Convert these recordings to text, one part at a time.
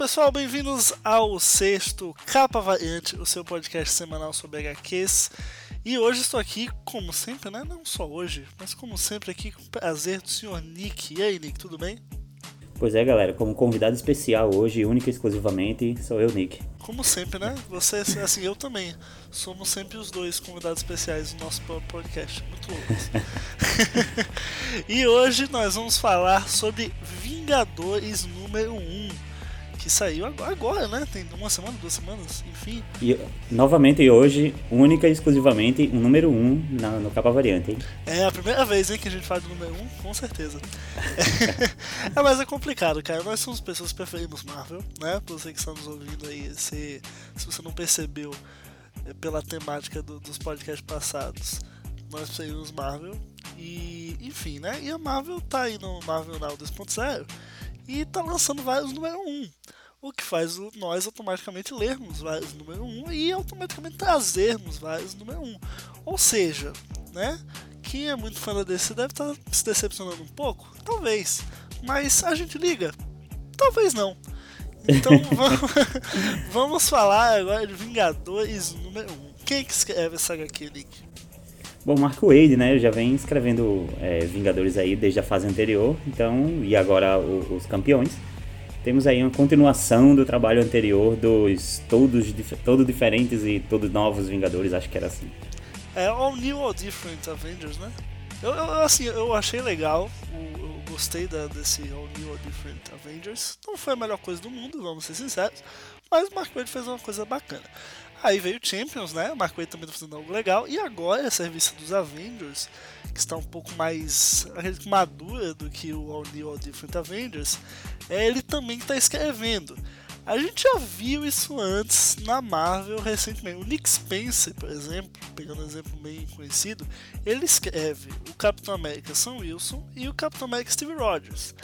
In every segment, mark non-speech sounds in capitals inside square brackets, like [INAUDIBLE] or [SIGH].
Pessoal, bem-vindos ao sexto Capa Variante, o seu podcast semanal sobre HQs. E hoje estou aqui, como sempre, né? Não só hoje, mas como sempre aqui com o prazer do senhor Nick. E aí, Nick, tudo bem? Pois é, galera, como convidado especial hoje, única e exclusivamente, sou eu, Nick. Como sempre, né? Você, assim, eu também. Somos sempre os dois convidados especiais do nosso podcast. Muito loucos. [LAUGHS] [LAUGHS] e hoje nós vamos falar sobre Vingadores número 1 que saiu agora, né? Tem uma semana, duas semanas, enfim. E novamente hoje, única e exclusivamente, o um número 1 um na, no capa variante, hein? É a primeira vez hein, que a gente faz do número 1, um, com certeza. [LAUGHS] é, mas é complicado, cara. Nós somos pessoas que preferimos Marvel, né? Pra você que está nos ouvindo aí, se, se você não percebeu é, pela temática do, dos podcasts passados, nós preferimos Marvel. E, enfim, né? E a Marvel tá aí no Marvel Now 2.0 e tá lançando vários número 1. O que faz nós automaticamente lermos vários número 1 e automaticamente trazermos vários número 1. Ou seja, né? Quem é muito fã da DC deve estar tá se decepcionando um pouco? Talvez. Mas a gente liga? Talvez não. Então [LAUGHS] vamos, [LAUGHS] vamos falar agora de Vingadores número 1. Quem é que escreve essa HQ, Nick? Bom, Marco Wade, né, já vem escrevendo é, Vingadores aí desde a fase anterior, então, e agora o, os campeões. Temos aí uma continuação do trabalho anterior dos todos, todos diferentes e todos novos Vingadores, acho que era assim. É All New All Different Avengers, né? Eu, eu assim, eu achei legal, eu, eu gostei da, desse All New All Different Avengers. Não foi a melhor coisa do mundo, vamos ser sinceros, mas o Mark Wade fez uma coisa bacana. Aí veio o Champions, né? Mark Wade também tá fazendo algo legal. E agora essa revista dos Avengers, que está um pouco mais madura do que o All New All Different Avengers, é, ele também está escrevendo. A gente já viu isso antes na Marvel recentemente. O Nick Spencer, por exemplo, pegando um exemplo bem conhecido, ele escreve o Capitão América Sam Wilson e o Capitão América Steve Rogers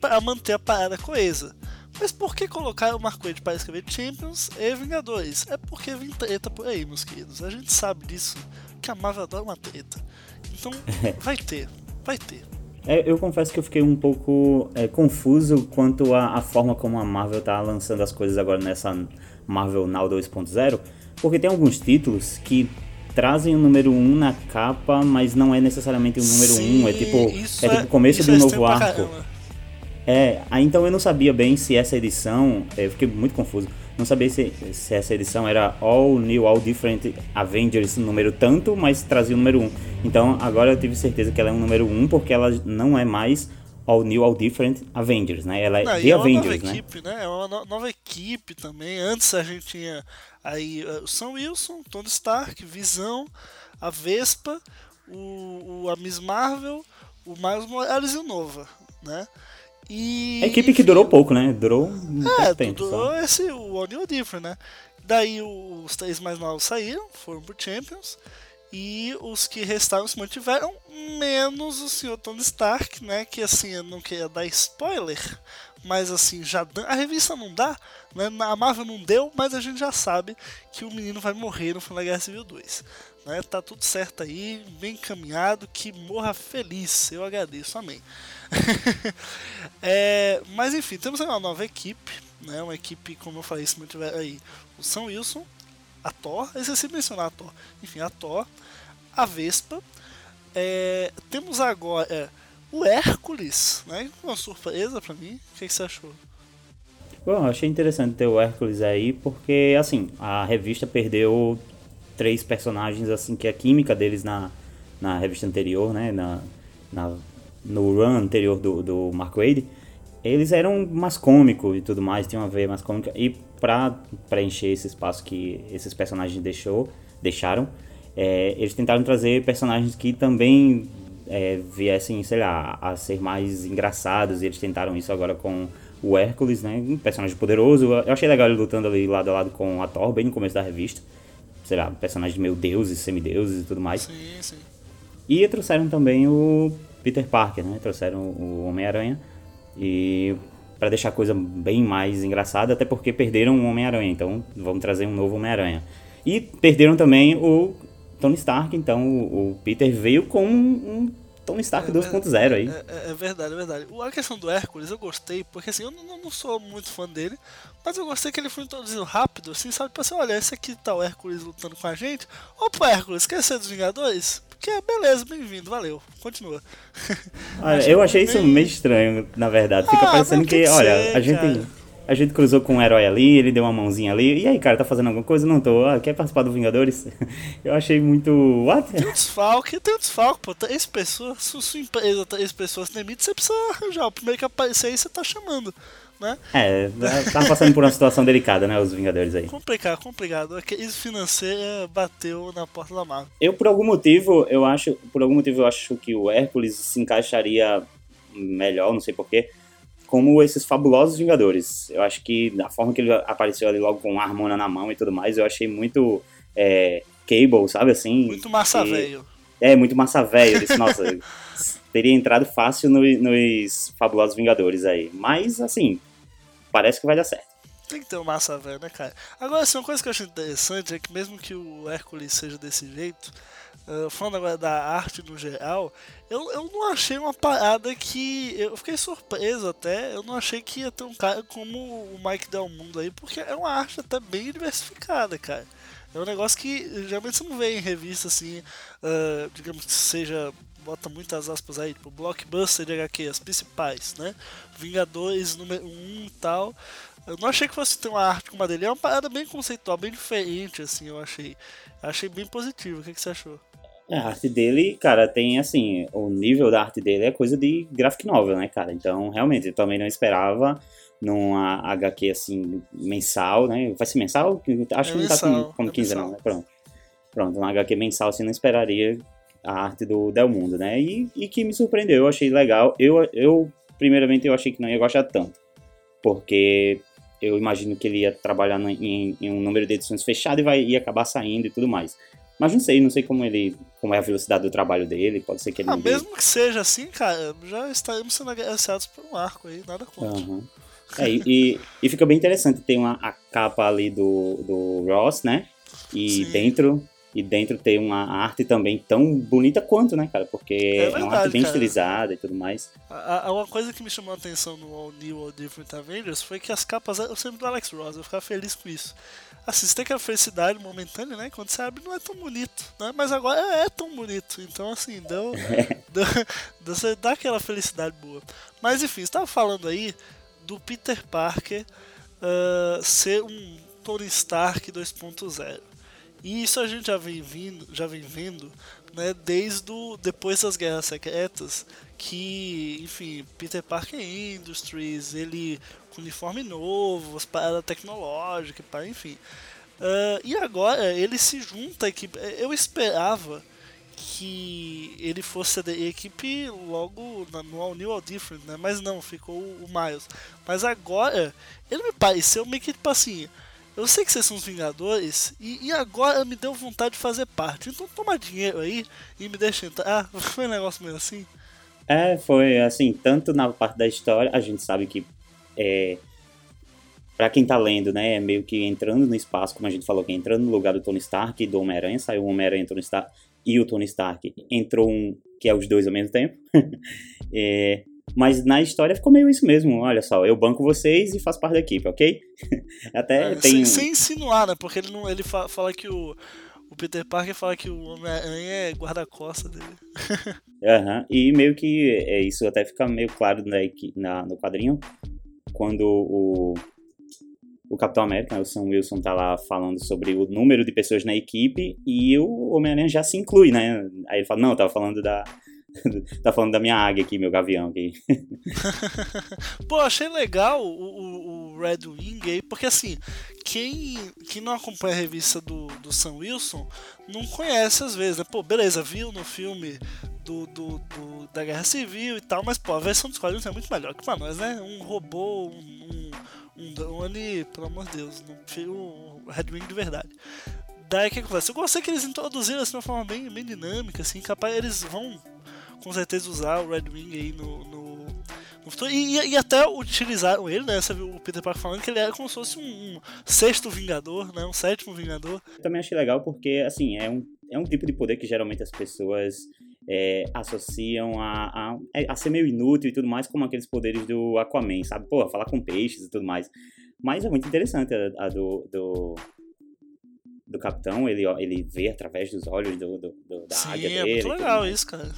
para manter a parada coesa. Mas por que colocar o Mark Wade para escrever Champions e Vingadores? É porque vem treta por aí, meus queridos. A gente sabe disso, que a Marvel adora uma treta. Então, [LAUGHS] vai ter, vai ter. É, eu confesso que eu fiquei um pouco é, confuso quanto à, forma como a Marvel tá lançando as coisas agora nessa Marvel Now 2.0, porque tem alguns títulos que trazem o número 1 um na capa, mas não é necessariamente o número 1, um, é tipo, é tipo o começo de um é novo arco. É, então eu não sabia bem se essa edição, eu fiquei muito confuso, não sabia se, se essa edição era All New, All Different Avengers número tanto, mas trazia o número 1. Então agora eu tive certeza que ela é um número 1 porque ela não é mais All New, All Different Avengers, né? Ela é não, The é Avengers, né? Equipe, né? É uma nova equipe também. Antes a gente tinha aí uh, o Sam Wilson, Tony Stark, Visão, a Vespa, o, o a Miss Marvel, o Miles Morales e o Nova, né? E, a equipe que durou pouco, né? Durou um é, tempo. Durou só. esse, o All New Different, né? Daí os três mais novos saíram, foram pro Champions. E os que restaram se mantiveram, menos o Sr. Tony Stark, né? Que assim, eu não queria dar spoiler, mas assim, já a revista não dá, né? A Marvel não deu, mas a gente já sabe que o menino vai morrer no final da Guerra Civil 2. Né? Tá tudo certo aí, bem encaminhado, que morra feliz. Eu agradeço, amém. [LAUGHS] é, mas enfim, temos uma nova equipe, né? Uma equipe, como eu falei, se mantiver aí o São Wilson, a Thor, eu esqueci de mencionar a Thor. Enfim, a Thor, a Vespa. É, temos agora é, o Hércules, né? Uma surpresa para mim. O que, que você achou? Bom, achei interessante ter o Hércules aí, porque assim, a revista perdeu três personagens assim que a química deles na, na revista anterior, né, na, na no run anterior do, do Mark Wade, eles eram mais cômicos e tudo mais, tinham uma veia mais cômica e para preencher esse espaço que esses personagens deixou, deixaram, é, eles tentaram trazer personagens que também é, viessem, sei lá, a ser mais engraçados e eles tentaram isso agora com o Hércules, né, um personagem poderoso. Eu achei legal ele lutando ali lado a lado com a Thor, bem no começo da revista sei lá, personagens meio deuses, semideuses e tudo mais. Sim, sim. E trouxeram também o Peter Parker, né? Trouxeram o Homem-Aranha e para deixar a coisa bem mais engraçada, até porque perderam o Homem-Aranha, então vamos trazer um novo Homem-Aranha. E perderam também o Tony Stark, então o, o Peter veio com um, Tony Stark é, 2.0 aí. É, é, é, verdade, é verdade. A questão do Hércules eu gostei, porque assim, eu não, não, sou muito fã dele, mas eu gostei que ele foi introduzido rápido, assim, sabe? Tipo assim, olha, esse aqui tá o Hércules lutando com a gente. Opa, Hércules, quer ser dos Vingadores? Porque, beleza, bem-vindo, valeu, continua. Olha, eu achei isso meio estranho, na verdade. Fica ah, parecendo que, olha, ser, a gente. A gente cruzou com um herói ali, ele deu uma mãozinha ali. E aí, cara, tá fazendo alguma coisa? Não tô. Ah, quer participar do Vingadores? [LAUGHS] Eu achei muito. What? Tem um desfalque, tem um desfalque, pô. Esse pessoa, se sua empresa, esse pessoa se demite, você precisa arranjar. O primeiro que aparecer aí você tá chamando. Né? É, tá passando por uma situação delicada, né, os Vingadores aí. Complicado, complicado. A crise financeira bateu na porta da Marvel. Eu, por algum motivo, eu acho, por algum motivo, eu acho que o Hércules se encaixaria melhor, não sei porquê, como esses fabulosos Vingadores. Eu acho que a forma que ele apareceu ali logo com a Harmona na mão e tudo mais, eu achei muito é, Cable, sabe assim? Muito massa velho. É, muito massa velho. nossa, [LAUGHS] teria entrado fácil no, nos fabulosos Vingadores aí. Mas, assim, parece que vai dar certo. Tem que ter um massa velho, né, cara? Agora, assim, uma coisa que eu acho interessante é que mesmo que o Hércules seja desse jeito, uh, falando agora da arte no geral, eu, eu não achei uma parada que. Eu fiquei surpreso até. Eu não achei que ia ter um cara como o Mike Del Mundo aí, porque é uma arte até bem diversificada, cara. É um negócio que geralmente você não vê em revista assim, uh, digamos que seja bota muitas aspas aí, tipo, blockbuster de HQ, as principais, né? Vingadores número 1 um, e tal. Eu não achei que fosse ter uma arte como a dele. É uma parada bem conceitual, bem diferente, assim, eu achei. Achei bem positivo. O que, que você achou? É, a arte dele, cara, tem assim, o nível da arte dele é coisa de graphic novel, né, cara? Então, realmente, eu também não esperava numa HQ assim, mensal, né? Vai ser mensal? Acho é que não tá como, como é 15 não, né? Pronto. Pronto, uma HQ mensal assim, não esperaria a arte do Del Mundo, né? E, e que me surpreendeu, eu achei legal. Eu, eu, primeiramente, eu achei que não ia gostar tanto. Porque eu imagino que ele ia trabalhar em, em, um número de edições fechado e vai, ia acabar saindo e tudo mais. Mas não sei, não sei como ele. como é a velocidade do trabalho dele, pode ser que ele. Ah, mesmo que seja assim, cara, já estaremos sendo agraciados por um arco aí, nada contra. Uhum. É, e, e fica bem interessante, tem uma, a capa ali do, do Ross, né? E Sim. dentro. E dentro tem uma arte também tão bonita quanto, né, cara? Porque é, verdade, é uma arte bem cara. estilizada e tudo mais. A, a, uma coisa que me chamou a atenção no All New All Different Avengers foi que as capas eram sempre do Alex Ross. Eu ficava feliz com isso. Assim, você tem aquela felicidade momentânea, né? Quando você abre, não é tão bonito, né? Mas agora é, é tão bonito. Então, assim, deu, [LAUGHS] deu, deu, você dá aquela felicidade boa. Mas, enfim, você estava falando aí do Peter Parker uh, ser um Tony Stark 2.0. E isso a gente já vem, vindo, já vem vendo né, desde o, depois das Guerras Secretas, que, enfim, Peter Parker Industries, ele com uniforme novo, as paradas tecnológicas, enfim. Uh, e agora ele se junta à equipe. Eu esperava que ele fosse da equipe logo no All New All Different, né? Mas não, ficou o Miles. Mas agora ele me pareceu meio que tipo assim. Eu sei que vocês são os Vingadores e, e, agora me deu vontade de fazer parte. Então toma dinheiro aí e me deixa entrar. Ah, [LAUGHS] foi um negócio meio assim. É, foi assim, tanto na parte da história, a gente sabe que é, para quem tá lendo, né, é meio que entrando no espaço, como a gente falou, que é entrando no lugar do Tony Stark e do Homem-Aranha, saiu o Homem-Aranha Stark e o Tony Stark, entrou um que é os dois ao mesmo tempo. [LAUGHS] é, mas na história ficou meio isso mesmo, olha só, eu banco vocês e faço parte da equipe, ok? [LAUGHS] Até é, tem... Sem, sem, insinuar, né, porque ele, não, ele fala que o, o Peter Parker fala que o Homem-Aranha é guarda-costa dele. [LAUGHS] Aham, uhum. e meio que é, isso até fica meio claro né, na, no quadrinho, quando o, o Capitão América, o Sam Wilson, tá lá falando sobre o número de pessoas na equipe e o Homem-Aranha já se inclui, né? Aí ele fala, não, eu tava falando da. [LAUGHS] tá falando da minha águia aqui, meu gavião aqui. [LAUGHS] Pô, achei legal o, o, o, Red Wing aí, porque assim, quem, quem não acompanha a revista do, do Sam Wilson não conhece às vezes, né? Pô, beleza, viu no filme do, do, do, da Guerra Civil e tal, mas pô, a versão dos quadrinhos é muito melhor que pra nós, né? Um robô, um, um drone, pelo amor de Deus, não um Red Wing de verdade. Daí o que acontece? Eu gostei que eles introduziram assim de uma forma bem, bem dinâmica, assim, capaz eles vão com certeza usar o Red Wing aí no, no, no futuro. E, e, até utilizaram ele, né? Você viu o Peter Parker falando que ele era como se fosse um, um sexto Vingador, né? Um sétimo Vingador. Eu também achei legal porque, assim, é um, é um tipo de poder que geralmente as pessoas é, associam a, a, a, ser meio inútil e tudo mais, como aqueles poderes do Aquaman, sabe? Pô, falar com peixes e tudo mais. Mas é muito interessante a, a do, do, do, capitão, ele, ele vê através dos olhos do, do, do da Sim, águia é dele. muito legal isso, cara.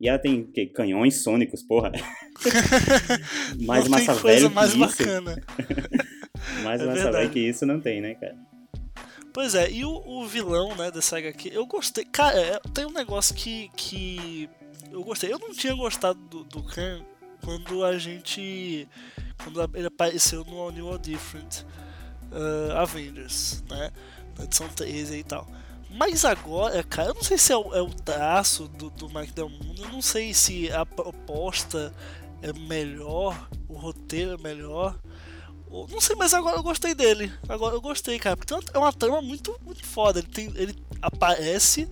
E ela tem que, canhões sônicos, porra. [LAUGHS] mais não massa velha que mais isso. bacana. [LAUGHS] mais é massa velha que isso não tem, né, cara? Pois é, e o, o vilão, né, dessa HQ, eu gostei. Cara, é, tem um negócio que, que eu gostei. Eu não tinha gostado do, do Khan quando a gente. Quando ele apareceu no All New All Different uh, Avengers, né? Na edição 13 e tal. Mas agora, cara, eu não sei se é o, é o traço do, do Mike Del Mundo, eu não sei se a proposta é melhor, o roteiro é melhor. Não sei, mas agora eu gostei dele. Agora eu gostei, cara. Porque é uma trama muito, muito foda. Ele, tem, ele aparece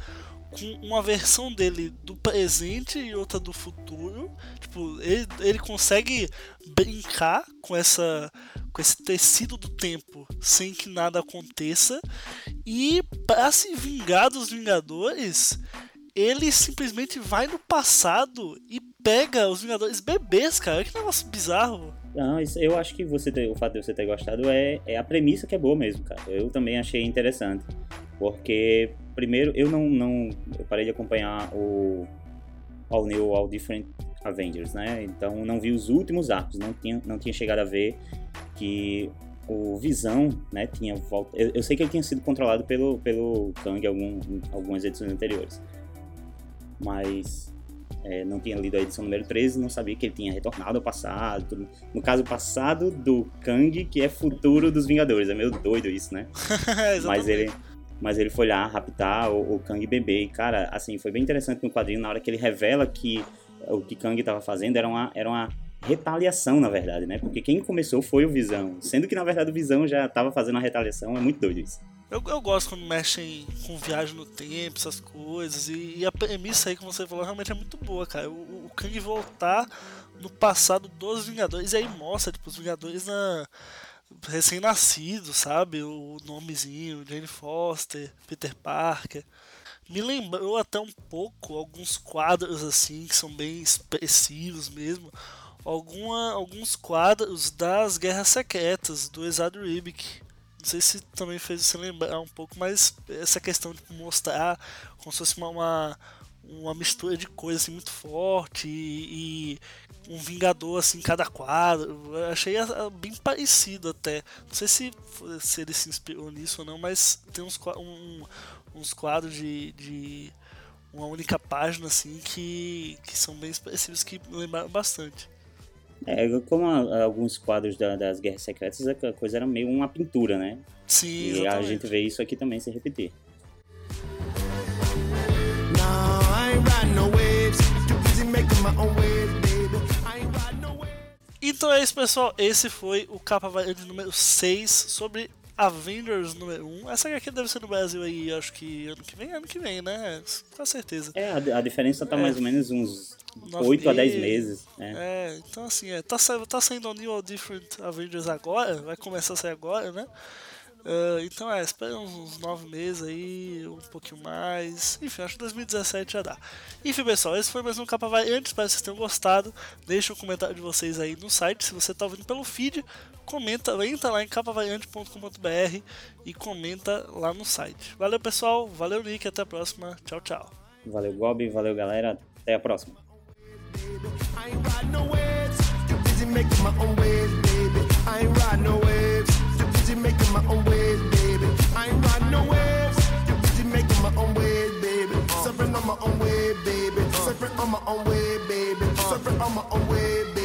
com uma versão dele do presente e outra do futuro. Tipo, ele, ele consegue brincar com essa com esse tecido do tempo sem que nada aconteça. E para se vingar dos Vingadores, ele simplesmente vai no passado e pega os Vingadores bebês, cara. Que negócio bizarro. Não, eu acho que você ter, o fato de você ter gostado é, é a premissa que é boa mesmo, cara. Eu também achei interessante. Porque, primeiro, eu não. não eu parei de acompanhar o All New, All Different Avengers, né? Então não vi os últimos arcos, não tinha, não tinha chegado a ver que o Visão, né, tinha volta. Eu, eu sei que ele tinha sido controlado pelo, pelo Kang em algum, algumas edições anteriores. Mas é, não tinha lido a edição número 13, não sabia que ele tinha retornado ao passado. No caso, passado do Kang, que é futuro dos Vingadores. É meio doido isso, né? [LAUGHS] mas ele mas ele foi lá raptar o, o Kang bebê. E, cara, assim, foi bem interessante no quadrinho, na hora que ele revela que o que Kang estava fazendo era uma, era uma retaliação, na verdade, né? Porque quem começou foi o Visão. Sendo que, na verdade, o Visão já estava fazendo a retaliação. É muito doido isso. Eu, eu gosto quando mexem com viagem no tempo, essas coisas. E, e a premissa aí que você falou realmente é muito boa, cara. O, o Kang voltar no passado dos Vingadores. E aí mostra, tipo, os Vingadores na recém-nascido, sabe? O nomezinho, Jane Foster, Peter Parker. Me lembrou até um pouco alguns quadros assim que são bem expressivos mesmo. Alguma, alguns quadros das Guerras Secretas do Esad Ribic não sei se também fez você lembrar um pouco, mas essa questão de mostrar como se fosse uma, uma, uma mistura de coisas assim, muito forte e, e, um Vingador assim em cada quadro. Eu achei bem parecido até. Não sei se, se ele se inspirou nisso ou não, mas tem uns, um, uns quadros de, de uma única página assim que, que são bem expressivos que me lembraram bastante. É, como alguns quadros da, das Guerras Secretas, a coisa era meio uma pintura, né? Sim, E a gente vê isso aqui também se repetir. Então é isso, pessoal. Esse foi o Capa Variante número 6 sobre Avengers número 1. Essa aqui deve ser no Brasil aí, acho que ano que vem, ano que vem, né? Com certeza. É, a, a diferença tá É. mais ou menos uns Nove 8 a 10 meses. Né? É, então assim, é, tá, sa- tá saindo o New All Different Avengers agora, vai começar a sair agora, né? Ah, então é, espera uns, uns 9 meses aí, um pouquinho mais. Enfim, acho que 2017 já dá. Enfim, pessoal, esse foi mais um Capa Variante. Espero que vocês tenham gostado. Deixa um comentário de vocês aí no site. Se você tá ouvindo pelo feed, comenta, entra lá em capavariante.com.br e comenta lá no site. Valeu, pessoal. Valeu, Nick. Até a próxima. Tchau, tchau. Valeu, Gobi. Valeu, galera. Até a próxima. I ain't riding no waves. busy making my own ways, baby. I ain't riding no waves. Get busy making my own ways, baby. Suffering on my own way, baby. Suffering on my own way, baby. Suffering on my own way, baby.